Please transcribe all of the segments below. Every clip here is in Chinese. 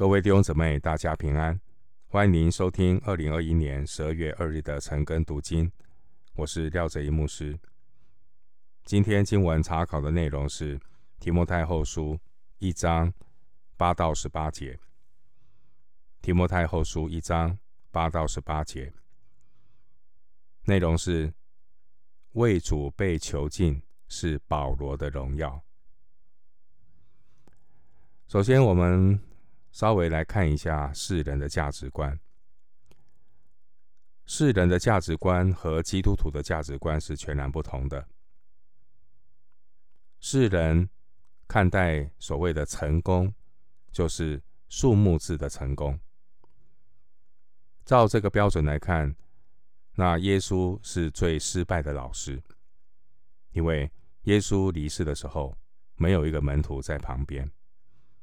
各位弟兄姊妹，大家平安！欢迎您收听二零二一年十二月二日的晨更读经。我是廖哲一牧师。今天经文查考的内容是提摩太后书一章八到十八节。提摩太后书一章八到十八节，内容是为主被囚禁是保罗的荣耀。首先，我们稍微来看一下世人的价值观。世人的价值观和基督徒的价值观是全然不同的。世人看待所谓的成功，就是数目字的成功。照这个标准来看，那耶稣是最失败的老师，因为耶稣离世的时候，没有一个门徒在旁边，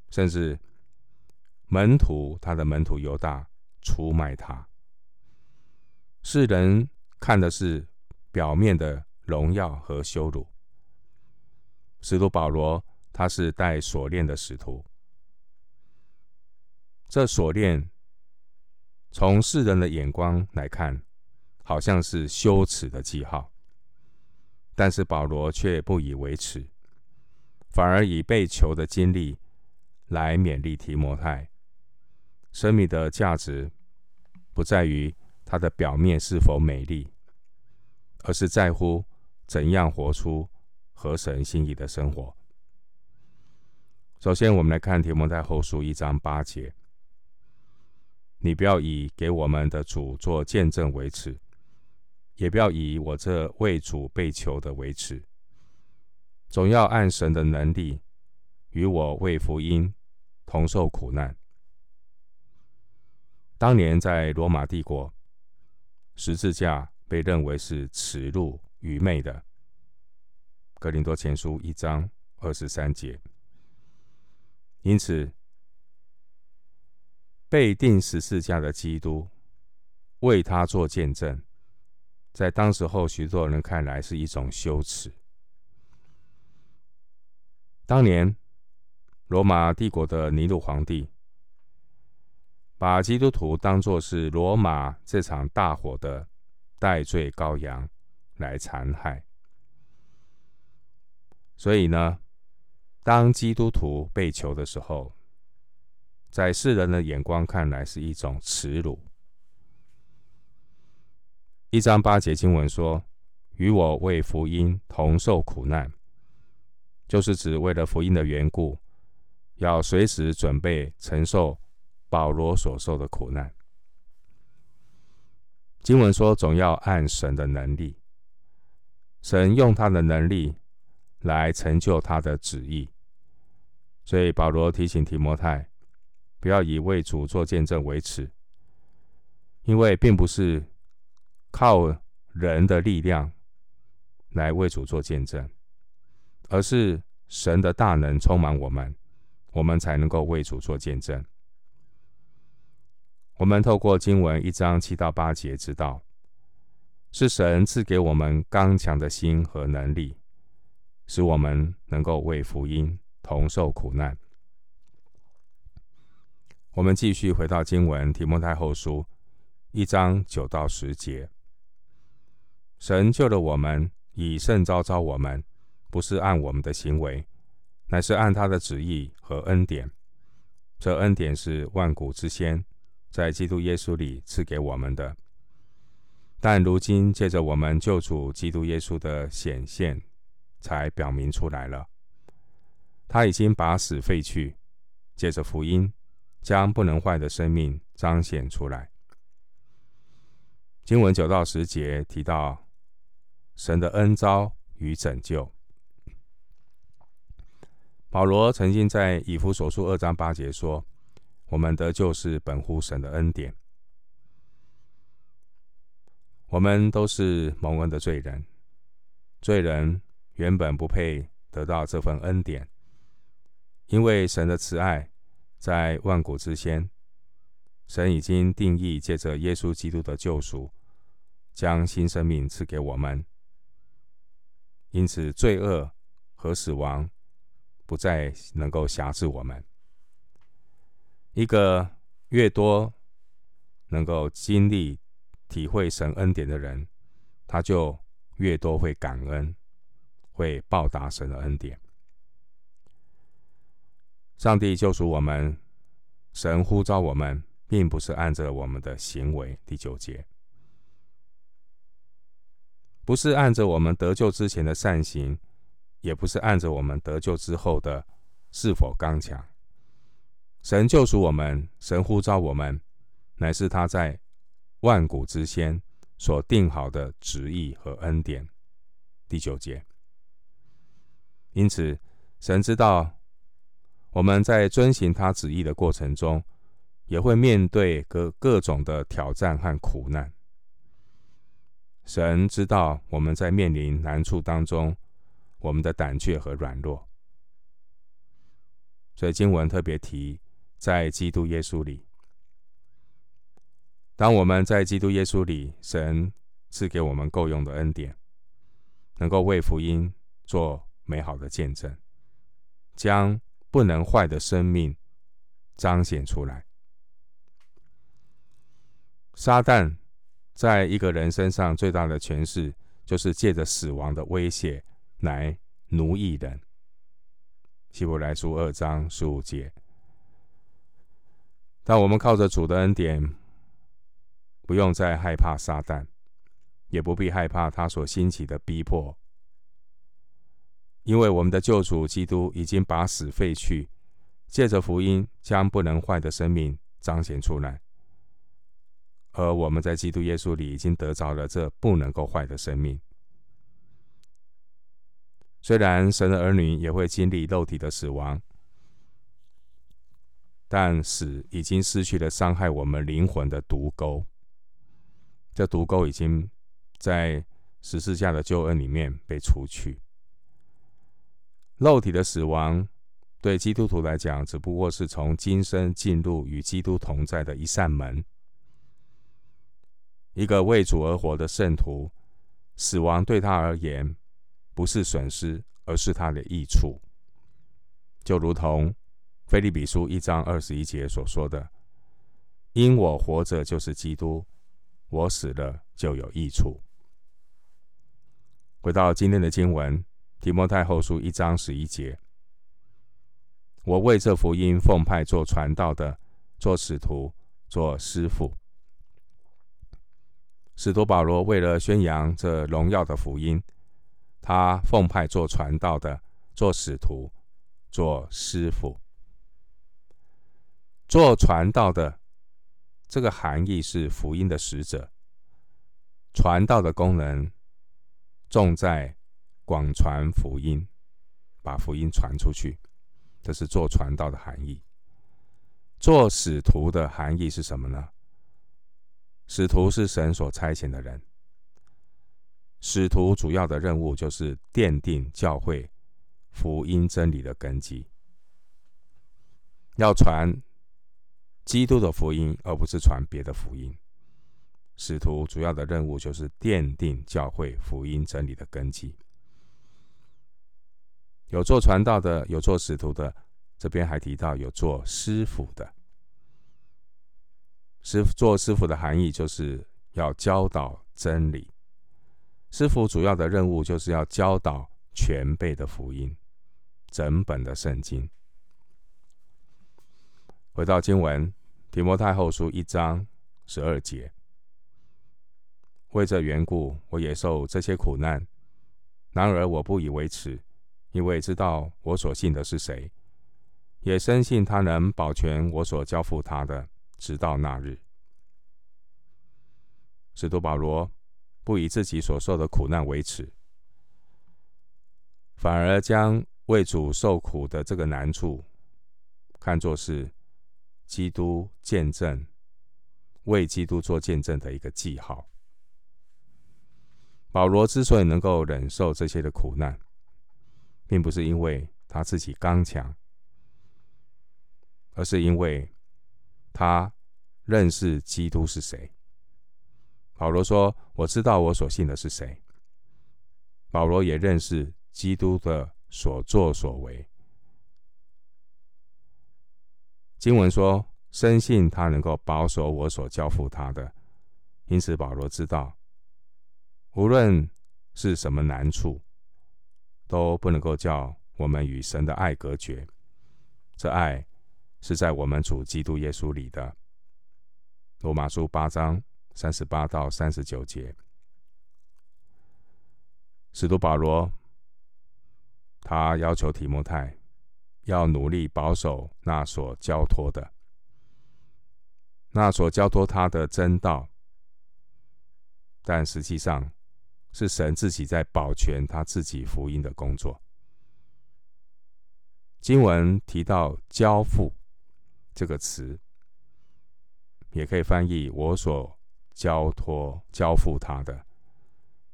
甚至。门徒，他的门徒犹大出卖他。世人看的是表面的荣耀和羞辱。使徒保罗，他是带锁链的使徒。这锁链从世人的眼光来看，好像是羞耻的记号，但是保罗却不以为耻，反而以被囚的经历来勉励提摩太。生命的价值不在于它的表面是否美丽，而是在乎怎样活出合神心意的生活。首先，我们来看提摩太后书一章八节：你不要以给我们的主做见证为耻，也不要以我这为主被囚的为耻，总要按神的能力，与我为福音同受苦难。当年在罗马帝国，十字架被认为是耻辱、愚昧的。格林多前书一章二十三节。因此，被钉十字架的基督为他做见证，在当时候许多人看来是一种羞耻。当年罗马帝国的尼禄皇帝。把基督徒当作是罗马这场大火的代罪羔羊来残害，所以呢，当基督徒被囚的时候，在世人的眼光看来是一种耻辱。一章八节经文说：“与我为福音同受苦难”，就是指为了福音的缘故，要随时准备承受。保罗所受的苦难，经文说，总要按神的能力，神用他的能力来成就他的旨意。所以保罗提醒提摩太，不要以为主做见证为耻，因为并不是靠人的力量来为主做见证，而是神的大能充满我们，我们才能够为主做见证。我们透过经文一章七到八节知道，是神赐给我们刚强的心和能力，使我们能够为福音同受苦难。我们继续回到经文提摩太后书一章九到十节，神救了我们，以圣召召我们，不是按我们的行为，乃是按他的旨意和恩典。这恩典是万古之先。在基督耶稣里赐给我们的，但如今借着我们救主基督耶稣的显现，才表明出来了。他已经把死废去，借着福音将不能坏的生命彰显出来。经文九到十节提到神的恩召与拯救。保罗曾经在以弗所书二章八节说。我们得救是本乎神的恩典。我们都是蒙恩的罪人，罪人原本不配得到这份恩典，因为神的慈爱在万古之先，神已经定义借着耶稣基督的救赎，将新生命赐给我们，因此罪恶和死亡不再能够辖制我们。一个越多能够经历、体会神恩典的人，他就越多会感恩，会报答神的恩典。上帝救赎我们，神呼召我们，并不是按着我们的行为。第九节，不是按着我们得救之前的善行，也不是按着我们得救之后的是否刚强。神救赎我们，神呼召我们，乃是他在万古之先所定好的旨意和恩典。第九节，因此神知道。我们在遵行他旨意的过程中，也会面对各各种的挑战和苦难。神知道我们在面临难处当中，我们的胆怯和软弱。所以经文特别提，在基督耶稣里。当我们在基督耶稣里，神赐给我们够用的恩典，能够为福音做美好的见证，将。不能坏的生命彰显出来。撒旦在一个人身上最大的权势，就是借着死亡的威胁来奴役人。希伯来书二章十五节。但我们靠着主的恩典，不用再害怕撒旦，也不必害怕他所兴起的逼迫。因为我们的救主基督已经把死废去，借着福音将不能坏的生命彰显出来，而我们在基督耶稣里已经得着了这不能够坏的生命。虽然神的儿女也会经历肉体的死亡，但死已经失去了伤害我们灵魂的毒钩，这毒钩已经在十字架的救恩里面被除去。肉体的死亡，对基督徒来讲，只不过是从今生进入与基督同在的一扇门。一个为主而活的圣徒，死亡对他而言不是损失，而是他的益处。就如同腓利比书一章二十一节所说的：“因我活着就是基督，我死了就有益处。”回到今天的经文。提摩太后书一章十一节：我为这福音奉派做传道的，做使徒，做师傅。使徒保罗为了宣扬这荣耀的福音，他奉派做传道的，做使徒，做师傅。做传道的这个含义是福音的使者，传道的功能重在。广传福音，把福音传出去，这是做传道的含义。做使徒的含义是什么呢？使徒是神所差遣的人。使徒主要的任务就是奠定教会福音真理的根基，要传基督的福音，而不是传别的福音。使徒主要的任务就是奠定教会福音真理的根基。有做传道的，有做使徒的，这边还提到有做师傅的。师做师傅的含义就是要教导真理。师傅主要的任务就是要教导全备的福音，整本的圣经。回到经文，提摩太后书一章十二节，为这缘故，我也受这些苦难，然而我不以为耻。因为知道我所信的是谁，也深信他能保全我所交付他的，直到那日。使徒保罗不以自己所受的苦难为耻，反而将为主受苦的这个难处，看作是基督见证、为基督做见证的一个记号。保罗之所以能够忍受这些的苦难，并不是因为他自己刚强，而是因为他认识基督是谁。保罗说：“我知道我所信的是谁。”保罗也认识基督的所作所为。经文说：“深信他能够保守我所交付他的，因此保罗知道，无论是什么难处，都不能够叫我们与神的爱隔绝。这爱是在我们主基督耶稣里的。罗马书八章三十八到三十九节，使徒保罗他要求提摩太要努力保守那所交托的。那所交托他的真道，但实际上是神自己在保全他自己福音的工作。经文提到“交付”这个词，也可以翻译“我所交托、交付他的”。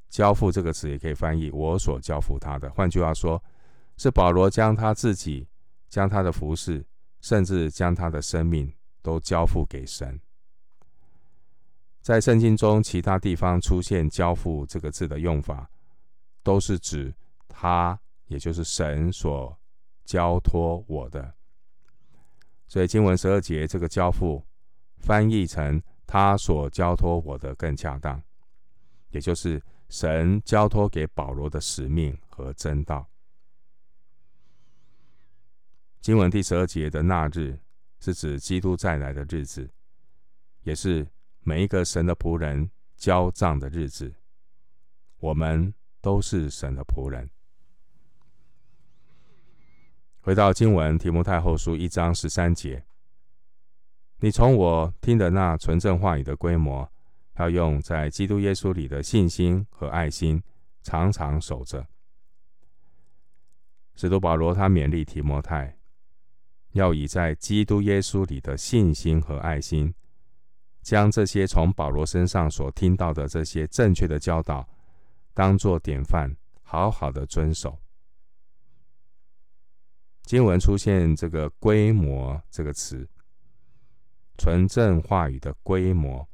交付这个词也可以翻译“我所交付他的”。换句话说，是保罗将他自己、将他的服饰，甚至将他的生命。都交付给神。在圣经中，其他地方出现“交付”这个字的用法，都是指他，也就是神所交托我的。所以经文十二节这个“交付”翻译成“他所交托我的”更恰当，也就是神交托给保罗的使命和真道。经文第十二节的那日。是指基督再来的日子，也是每一个神的仆人交账的日子。我们都是神的仆人。回到经文，提摩太后书一章十三节：你从我听的那纯正话语的规模，要用在基督耶稣里的信心和爱心，常常守着。使徒保罗他勉励提摩太。要以在基督耶稣里的信心和爱心，将这些从保罗身上所听到的这些正确的教导，当作典范，好好的遵守。经文出现这个“规模”这个词，纯正话语的规模。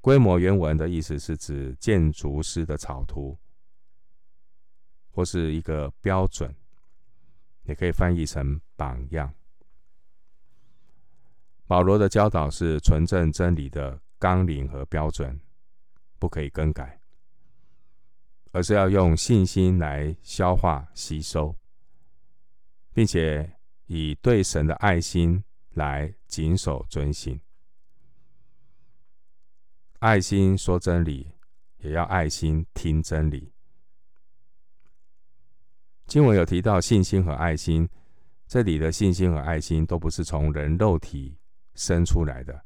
规模原文的意思是指建筑师的草图，或是一个标准。也可以翻译成榜样。保罗的教导是纯正真理的纲领和标准，不可以更改，而是要用信心来消化吸收，并且以对神的爱心来谨守遵行。爱心说真理，也要爱心听真理。经文有提到信心和爱心，这里的信心和爱心都不是从人肉体生出来的，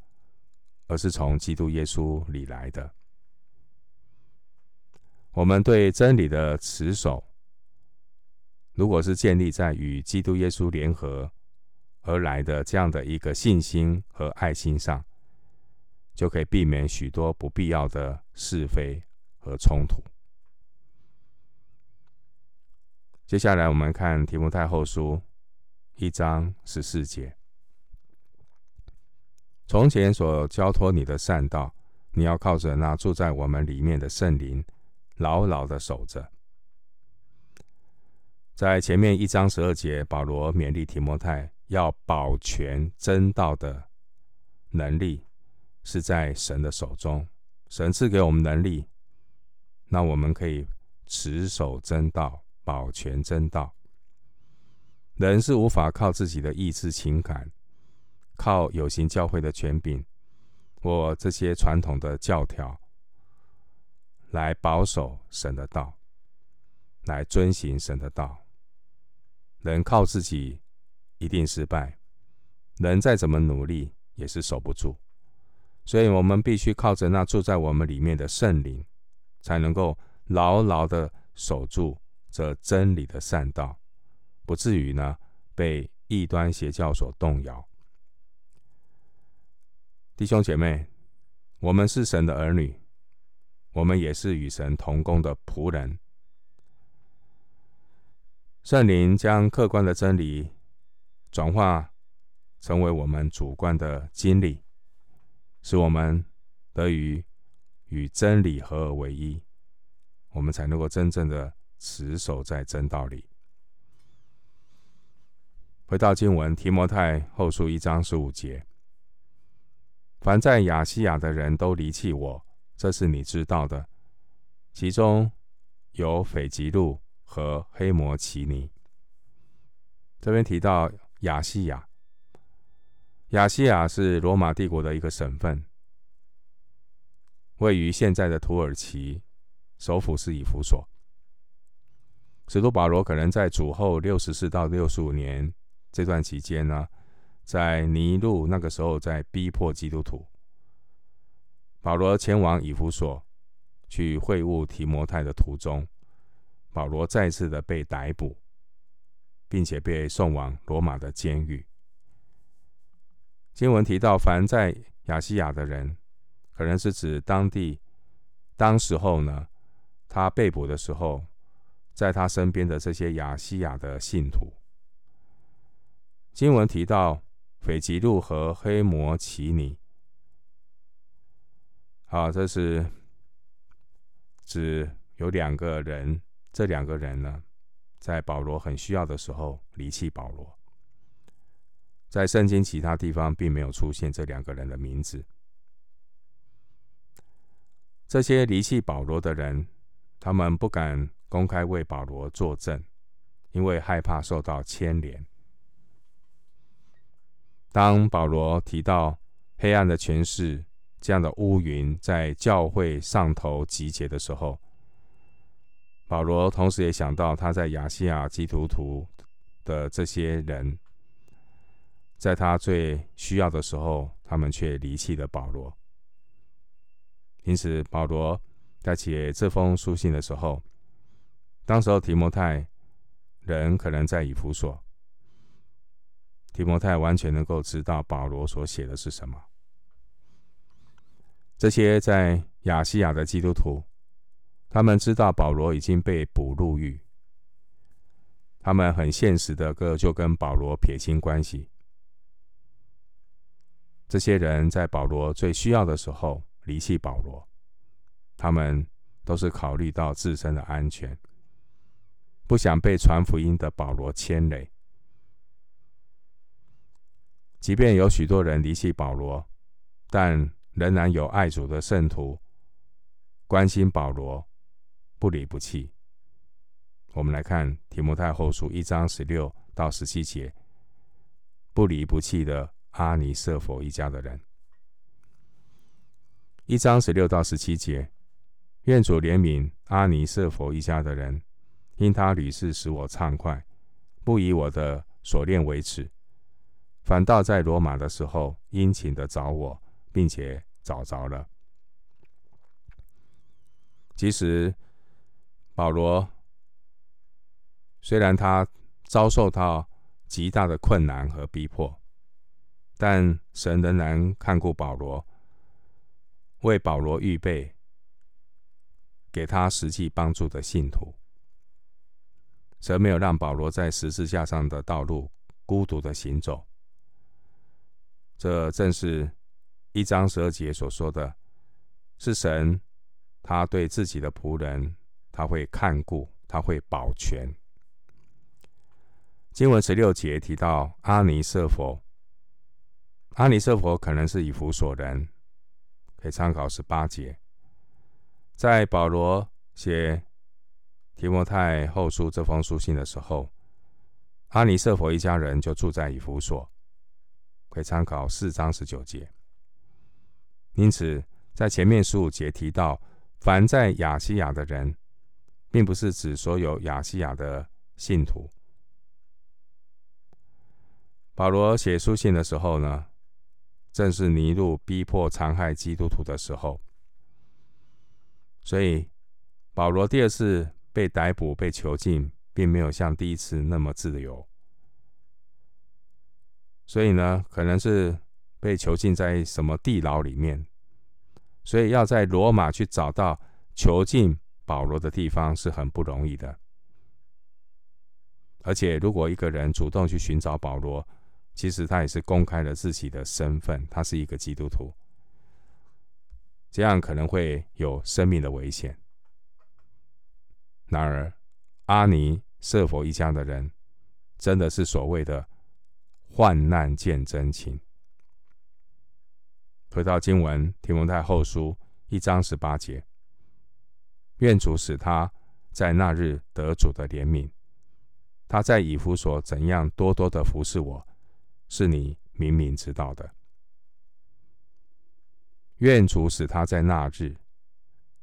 而是从基督耶稣里来的。我们对真理的持守，如果是建立在与基督耶稣联合而来的这样的一个信心和爱心上，就可以避免许多不必要的是非和冲突。接下来，我们看提摩太后书一章十四节：从前所交托你的善道，你要靠着那住在我们里面的圣灵，牢牢的守着。在前面一章十二节，保罗勉励提摩太要保全真道的能力，是在神的手中。神赐给我们能力，那我们可以持守真道。保全真道，人是无法靠自己的意志、情感，靠有形教会的权柄或这些传统的教条来保守神的道，来遵行神的道。人靠自己一定失败，人再怎么努力也是守不住。所以，我们必须靠着那住在我们里面的圣灵，才能够牢牢的守住。这真理的善道，不至于呢被异端邪教所动摇。弟兄姐妹，我们是神的儿女，我们也是与神同工的仆人。圣灵将客观的真理转化成为我们主观的经历，使我们得以与真理合而为一，我们才能够真正的。持守在真道里。回到经文，提摩太后书一章十五节，凡在亚西亚的人都离弃我，这是你知道的。其中有斐吉路和黑摩奇尼。这边提到亚西亚，亚西亚是罗马帝国的一个省份，位于现在的土耳其，首府是以弗所。使徒保罗可能在主后六十四到六十五年这段期间呢，在尼禄那个时候在逼迫基督徒。保罗前往以弗所去会晤提摩太的途中，保罗再次的被逮捕，并且被送往罗马的监狱。经文提到，凡在亚细亚的人，可能是指当地当时候呢，他被捕的时候。在他身边的这些亚西亚的信徒，经文提到斐吉路和黑摩奇尼，好，这是指有两个人，这两个人呢，在保罗很需要的时候离弃保罗。在圣经其他地方并没有出现这两个人的名字。这些离弃保罗的人，他们不敢。公开为保罗作证，因为害怕受到牵连。当保罗提到黑暗的权势这样的乌云在教会上头集结的时候，保罗同时也想到他在亚细亚基督徒的这些人，在他最需要的时候，他们却离弃了保罗。因此，保罗在写这封书信的时候，当时候提摩太人可能在以弗所，提摩太完全能够知道保罗所写的是什么。这些在亚细亚的基督徒，他们知道保罗已经被捕入狱，他们很现实的个就跟保罗撇清关系。这些人在保罗最需要的时候离弃保罗，他们都是考虑到自身的安全。不想被传福音的保罗牵累，即便有许多人离弃保罗，但仍然有爱主的圣徒关心保罗，不离不弃。我们来看提摩太后书一章十六到十七节，不离不弃的阿尼色弗一家的人。一章十六到十七节，愿主怜悯阿尼色弗一家的人。因他屡次使我畅快，不以我的所恋为耻，反倒在罗马的时候殷勤的找我，并且找着了。其实保罗虽然他遭受到极大的困难和逼迫，但神仍然看顾保罗，为保罗预备给他实际帮助的信徒。则没有让保罗在十字架上的道路孤独的行走。这正是一章十二节所说的，是神他对自己的仆人，他会看顾，他会保全。经文十六节提到阿尼瑟佛，阿尼色弗可能是以弗所人，可以参考十八节，在保罗写。提摩太后书这封书信的时候，阿尼瑟佛一家人就住在以弗所，可以参考四章十九节。因此，在前面十五节提到，凡在亚西亚的人，并不是指所有亚西亚的信徒。保罗写书信的时候呢，正是尼禄逼迫残害基督徒的时候，所以保罗第二次。被逮捕、被囚禁，并没有像第一次那么自由，所以呢，可能是被囚禁在什么地牢里面，所以要在罗马去找到囚禁保罗的地方是很不容易的。而且，如果一个人主动去寻找保罗，其实他也是公开了自己的身份，他是一个基督徒，这样可能会有生命的危险。然而，阿尼色弗一家的人，真的是所谓的患难见真情。回到经文，提摩太后书一章十八节，愿主使他在那日得主的怜悯。他在以弗所怎样多多的服侍我，是你明明知道的。愿主使他在那日，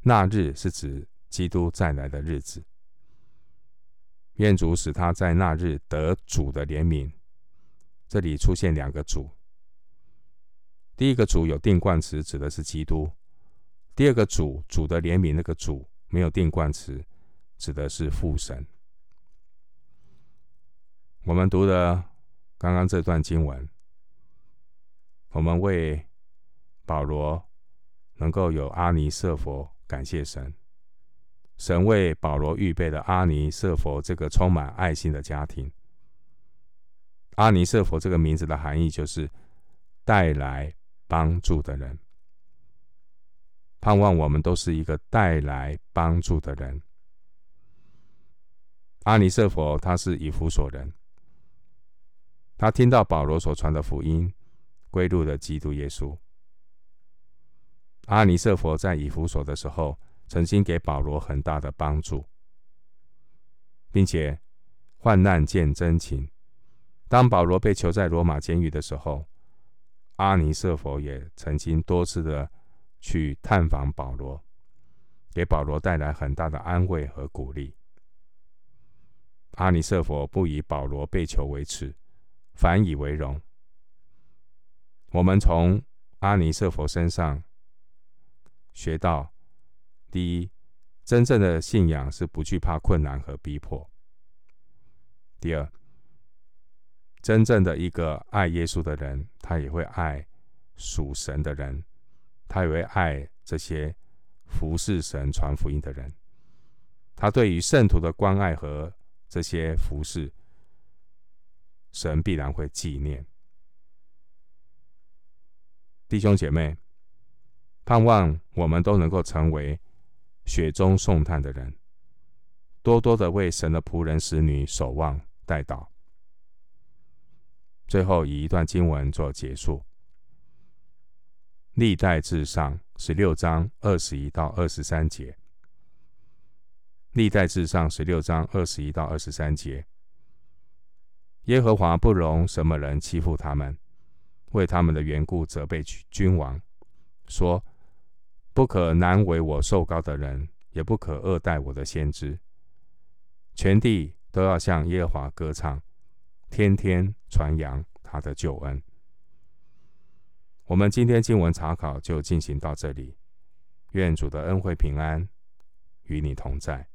那日是指基督再来的日子。愿主使他在那日得主的怜悯。这里出现两个主，第一个主有定冠词，指的是基督；第二个主，主的怜悯，那个主没有定冠词，指的是父神。我们读的刚刚这段经文，我们为保罗能够有阿尼瑟佛感谢神，神为保罗预备的阿尼瑟佛这个充满爱心的家庭。阿尼瑟佛这个名字的含义就是带来帮助的人。盼望我们都是一个带来帮助的人。阿尼瑟佛他是以弗所人，他听到保罗所传的福音，归入了基督耶稣。阿尼瑟佛在以弗所的时候，曾经给保罗很大的帮助，并且患难见真情。当保罗被囚在罗马监狱的时候，阿尼瑟佛也曾经多次的去探访保罗，给保罗带来很大的安慰和鼓励。阿尼瑟佛不以保罗被囚为耻，反以为荣。我们从阿尼瑟佛身上学到：第一，真正的信仰是不惧怕困难和逼迫；第二，真正的一个爱耶稣的人，他也会爱属神的人，他也会爱这些服侍神、传福音的人。他对于圣徒的关爱和这些服侍，神必然会纪念。弟兄姐妹，盼望我们都能够成为雪中送炭的人，多多的为神的仆人、使女守望、待祷。最后以一段经文做结束，《历代志上》十六章二十一到二十三节，《历代志上》十六章二十一到二十三节，耶和华不容什么人欺负他们，为他们的缘故责备君王，说：不可难为我受高的人，也不可恶待我的先知，全地都要向耶和华歌唱。天天传扬他的救恩。我们今天经文查考就进行到这里，愿主的恩惠平安与你同在。